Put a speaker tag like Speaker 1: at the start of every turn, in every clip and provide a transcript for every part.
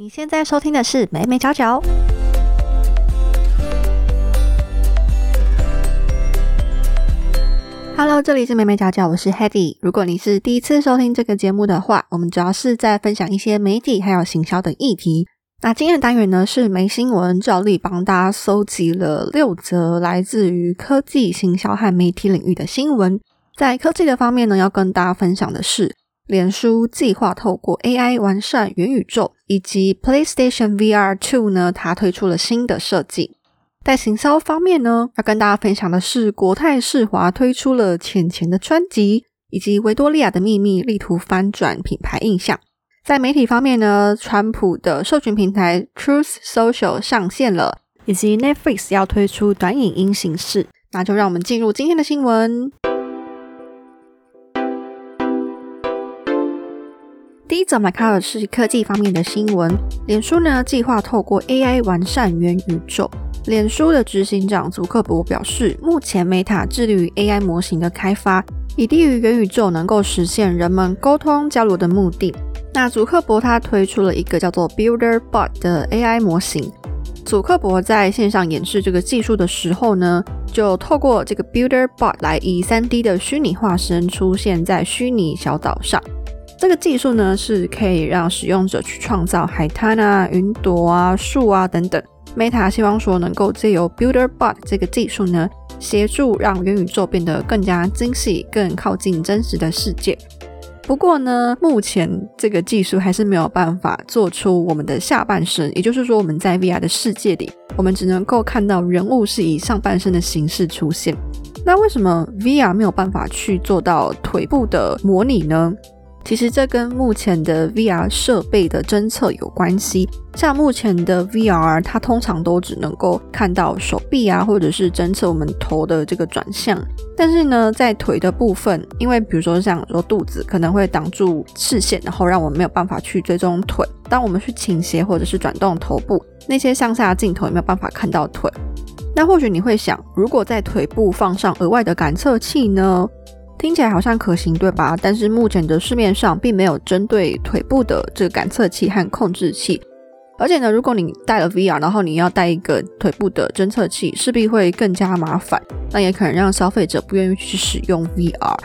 Speaker 1: 你现在收听的是美美角角。Hello，这里是美美角角，我是 Hedy。如果你是第一次收听这个节目的话，我们主要是在分享一些媒体还有行销的议题。那今天的单元呢是没新闻，照例帮大家搜集了六则来自于科技、行销和媒体领域的新闻。在科技的方面呢，要跟大家分享的是，脸书计划透过 AI 完善元宇宙，以及 PlayStation VR Two 呢，它推出了新的设计。在行销方面呢，要跟大家分享的是，国泰世华推出了浅浅的专辑，以及维多利亚的秘密力图翻转品牌印象。在媒体方面呢，川普的社群平台 Truth Social 上线了，以及 Netflix 要推出短影音形式。那就让我们进入今天的新闻。第一则我们来看的是科技方面的新闻。脸书呢计划透过 AI 完善元宇宙。脸书的执行长祖克伯表示，目前 Meta 致力于 AI 模型的开发，以利于元宇宙能够实现人们沟通交流的目的。那祖克伯他推出了一个叫做 Builder Bot 的 AI 模型。祖克伯在线上演示这个技术的时候呢，就透过这个 Builder Bot 来以 3D 的虚拟化身出现在虚拟小岛上。这个技术呢，是可以让使用者去创造海滩啊、云朵啊、树啊等等。Meta 希望说能够借由 Builder Bot 这个技术呢，协助让元宇宙变得更加精细、更靠近真实的世界。不过呢，目前这个技术还是没有办法做出我们的下半身，也就是说，我们在 VR 的世界里，我们只能够看到人物是以上半身的形式出现。那为什么 VR 没有办法去做到腿部的模拟呢？其实这跟目前的 VR 设备的侦测有关系。像目前的 VR，它通常都只能够看到手臂啊，或者是侦测我们头的这个转向。但是呢，在腿的部分，因为比如说像说肚子可能会挡住视线，然后让我们没有办法去追踪腿。当我们去倾斜或者是转动头部，那些向下镜头也没有办法看到腿。那或许你会想，如果在腿部放上额外的感测器呢？听起来好像可行，对吧？但是目前的市面上并没有针对腿部的这个感测器和控制器，而且呢，如果你戴了 VR，然后你要带一个腿部的侦测器，势必会更加麻烦，那也可能让消费者不愿意去使用 VR。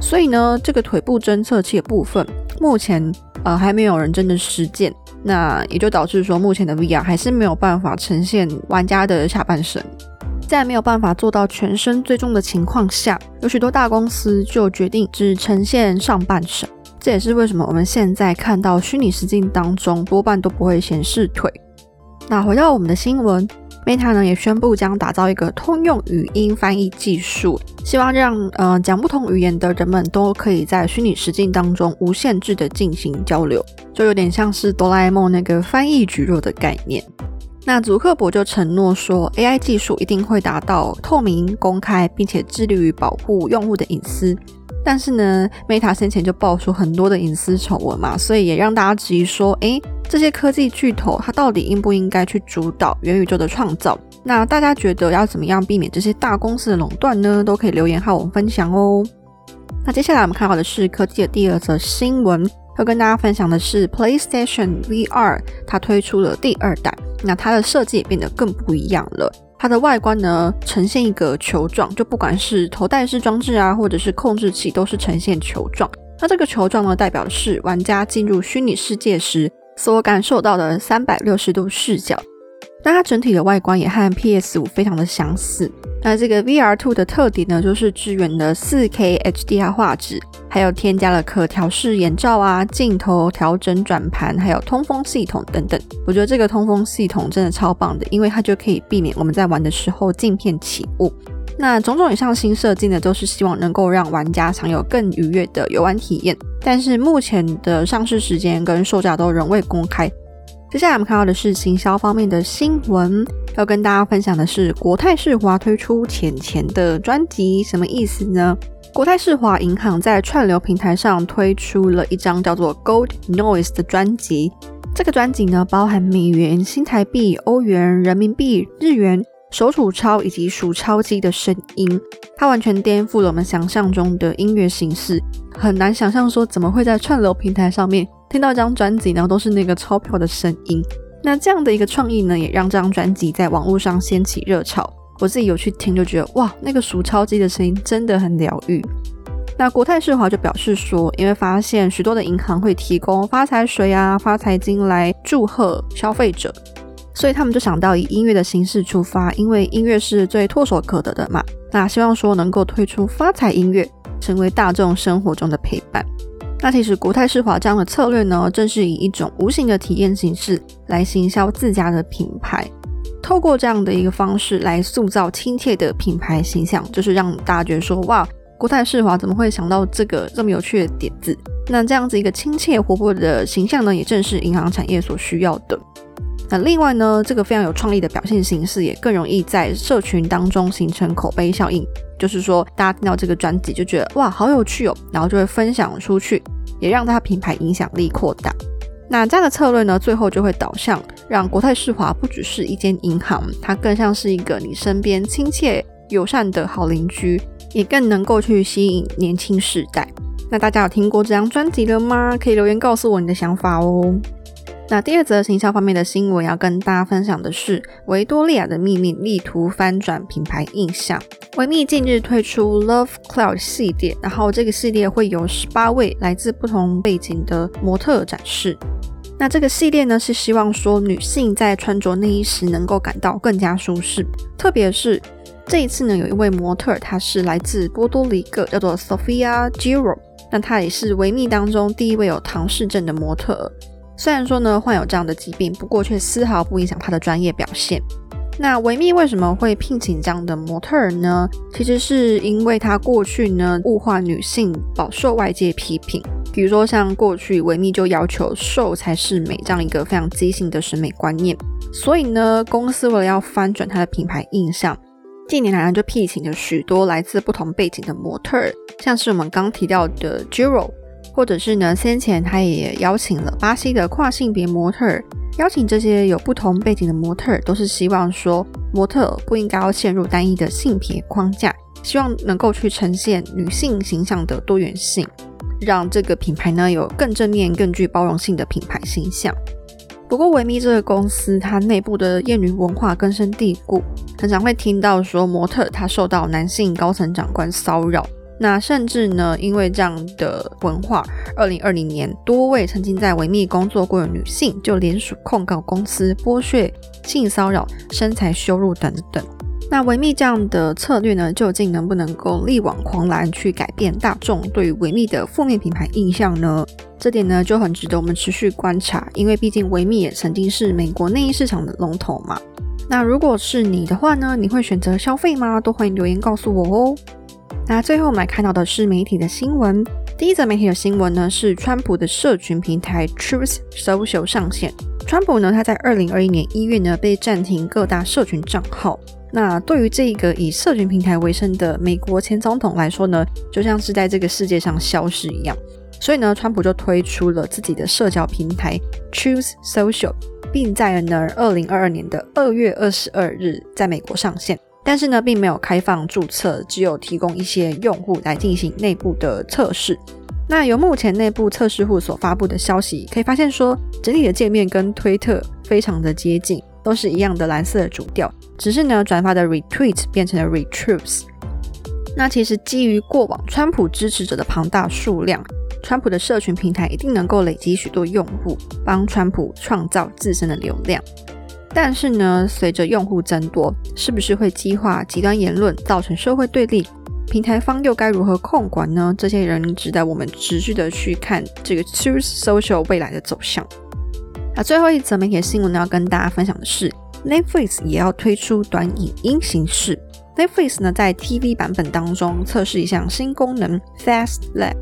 Speaker 1: 所以呢，这个腿部侦测器的部分，目前呃还没有人真的实践，那也就导致说，目前的 VR 还是没有办法呈现玩家的下半身。在没有办法做到全身追踪的情况下，有许多大公司就决定只呈现上半身。这也是为什么我们现在看到虚拟实境当中多半都不会显示腿。那回到我们的新闻，Meta 呢也宣布将打造一个通用语音翻译技术，希望让呃讲不同语言的人们都可以在虚拟实境当中无限制的进行交流，就有点像是哆啦 A 梦那个翻译举弱的概念。那祖克伯就承诺说，AI 技术一定会达到透明、公开，并且致力于保护用户的隐私。但是呢，Meta 先前就爆出很多的隐私丑闻嘛，所以也让大家质疑说，诶，这些科技巨头它到底应不应该去主导元宇宙的创造？那大家觉得要怎么样避免这些大公司的垄断呢？都可以留言和我们分享哦。那接下来我们看到的是科技的第二则新闻。要跟大家分享的是，PlayStation VR 它推出了第二代，那它的设计也变得更不一样了。它的外观呢呈现一个球状，就不管是头戴式装置啊，或者是控制器，都是呈现球状。那这个球状呢，代表的是玩家进入虚拟世界时所感受到的三百六十度视角。那它整体的外观也和 PS 五非常的相似。那这个 VR Two 的特点呢，就是支援了 4K HDR 画质，还有添加了可调式眼罩啊、镜头调整转盘，还有通风系统等等。我觉得这个通风系统真的超棒的，因为它就可以避免我们在玩的时候镜片起雾。那种种以上新设计呢，都是希望能够让玩家享有更愉悦的游玩体验。但是目前的上市时间跟售价都仍未公开。接下来我们看到的是行销方面的新闻，要跟大家分享的是国泰世华推出浅钱的专辑，什么意思呢？国泰世华银行在串流平台上推出了一张叫做 Gold Noise 的专辑，这个专辑呢包含美元、新台币、欧元、人民币、日元、手数钞以及数钞机的声音，它完全颠覆了我们想象中的音乐形式，很难想象说怎么会在串流平台上面。听到这张专辑呢，都是那个钞票的声音。那这样的一个创意呢，也让这张专辑在网络上掀起热潮。我自己有去听，就觉得哇，那个数钞机的声音真的很疗愈。那国泰世华就表示说，因为发现许多的银行会提供发财水啊、发财金来祝贺消费者，所以他们就想到以音乐的形式出发，因为音乐是最唾手可得的嘛。那希望说能够推出发财音乐，成为大众生活中的陪伴。那其实国泰世华这样的策略呢，正是以一种无形的体验形式来行销自家的品牌。透过这样的一个方式来塑造亲切的品牌形象，就是让大家觉得说，哇，国泰世华怎么会想到这个这么有趣的点子？那这样子一个亲切活泼的形象呢，也正是银行产业所需要的。那另外呢，这个非常有创意的表现形式，也更容易在社群当中形成口碑效应。就是说，大家听到这个专辑就觉得哇，好有趣哦，然后就会分享出去，也让它品牌影响力扩大。那这样的策略呢，最后就会导向让国泰世华不只是一间银行，它更像是一个你身边亲切友善的好邻居，也更能够去吸引年轻世代。那大家有听过这张专辑了吗？可以留言告诉我你的想法哦。那第二则行销方面的新闻要跟大家分享的是，维多利亚的秘密力图翻转品牌印象。维密近日推出 Love Cloud 系列，然后这个系列会有十八位来自不同背景的模特展示。那这个系列呢，是希望说女性在穿着内衣时能够感到更加舒适。特别是这一次呢，有一位模特，她是来自波多黎各，叫做 Sophia Giro。那她也是维密当中第一位有唐氏症的模特。虽然说呢患有这样的疾病，不过却丝毫不影响他的专业表现。那维密为什么会聘请这样的模特儿呢？其实是因为他过去呢物化女性，饱受外界批评。比如说像过去维密就要求瘦才是美这样一个非常畸形的审美观念。所以呢，公司为了要翻转它的品牌印象，近年来呢就聘请了许多来自不同背景的模特儿，像是我们刚提到的 Jiro。或者是呢，先前他也邀请了巴西的跨性别模特，邀请这些有不同背景的模特，都是希望说模特不应该要陷入单一的性别框架，希望能够去呈现女性形象的多元性，让这个品牌呢有更正面、更具包容性的品牌形象。不过维密这个公司，它内部的厌女文化根深蒂固，很常会听到说模特她受到男性高层长官骚扰。那甚至呢，因为这样的文化，二零二零年多位曾经在维密工作过的女性就联署控告公司剥削、性骚扰、身材羞辱等等。那维密这样的策略呢，究竟能不能够力挽狂澜，去改变大众对于维密的负面品牌印象呢？这点呢就很值得我们持续观察，因为毕竟维密也曾经是美国内衣市场的龙头嘛。那如果是你的话呢，你会选择消费吗？都欢迎留言告诉我哦。那最后我们来看到的是媒体的新闻。第一则媒体的新闻呢，是川普的社群平台 Truth Social 上线。川普呢，他在二零二一年一月呢被暂停各大社群账号。那对于这个以社群平台为生的美国前总统来说呢，就像是在这个世界上消失一样。所以呢，川普就推出了自己的社交平台 Truth Social，并在呢二零二二年的二月二十二日在美国上线。但是呢，并没有开放注册，只有提供一些用户来进行内部的测试。那由目前内部测试户所发布的消息可以发现，说整体的界面跟推特非常的接近，都是一样的蓝色的主调，只是呢转发的 retweet 变成了 retweets。那其实基于过往川普支持者的庞大数量，川普的社群平台一定能够累积许多用户，帮川普创造自身的流量。但是呢，随着用户增多，是不是会激化极端言论，造成社会对立？平台方又该如何控管呢？这些人值得我们持续的去看这个 Truth Social 未来的走向。那最后一则媒体新闻呢，要跟大家分享的是，Netflix 也要推出短影音形式。Netflix 呢，在 TV 版本当中测试一项新功能 Fast Lab。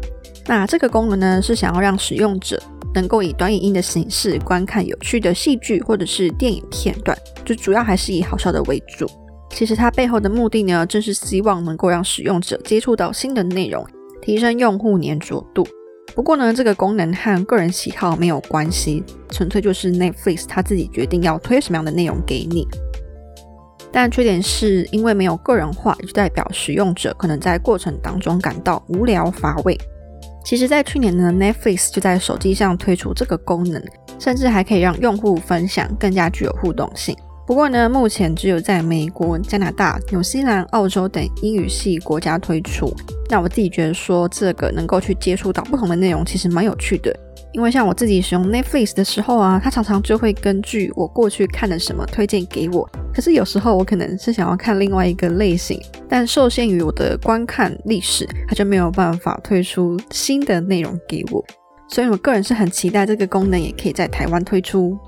Speaker 1: 那这个功能呢，是想要让使用者能够以短影音的形式观看有趣的戏剧或者是电影片段，就主要还是以好笑的为主。其实它背后的目的呢，正是希望能够让使用者接触到新的内容，提升用户粘着度。不过呢，这个功能和个人喜好没有关系，纯粹就是 Netflix 它自己决定要推什么样的内容给你。但缺点是因为没有个人化，就代表使用者可能在过程当中感到无聊乏味。其实，在去年呢，Netflix 就在手机上推出这个功能，甚至还可以让用户分享，更加具有互动性。不过呢，目前只有在美国、加拿大、纽西兰、澳洲等英语系国家推出。那我自己觉得说，这个能够去接触到不同的内容，其实蛮有趣的。因为像我自己使用 Netflix 的时候啊，它常常就会根据我过去看的什么推荐给我。可是有时候我可能是想要看另外一个类型，但受限于我的观看历史，它就没有办法推出新的内容给我。所以我个人是很期待这个功能也可以在台湾推出。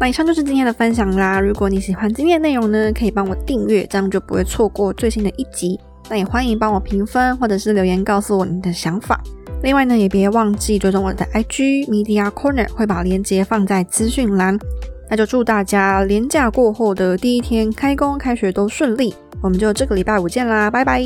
Speaker 1: 那以上就是今天的分享啦。如果你喜欢今天的内容呢，可以帮我订阅，这样就不会错过最新的一集。那也欢迎帮我评分或者是留言告诉我你的想法。另外呢，也别忘记追踪我的 IG Media Corner，会把链接放在资讯栏。那就祝大家连假过后的第一天开工开学都顺利。我们就这个礼拜五见啦，拜拜。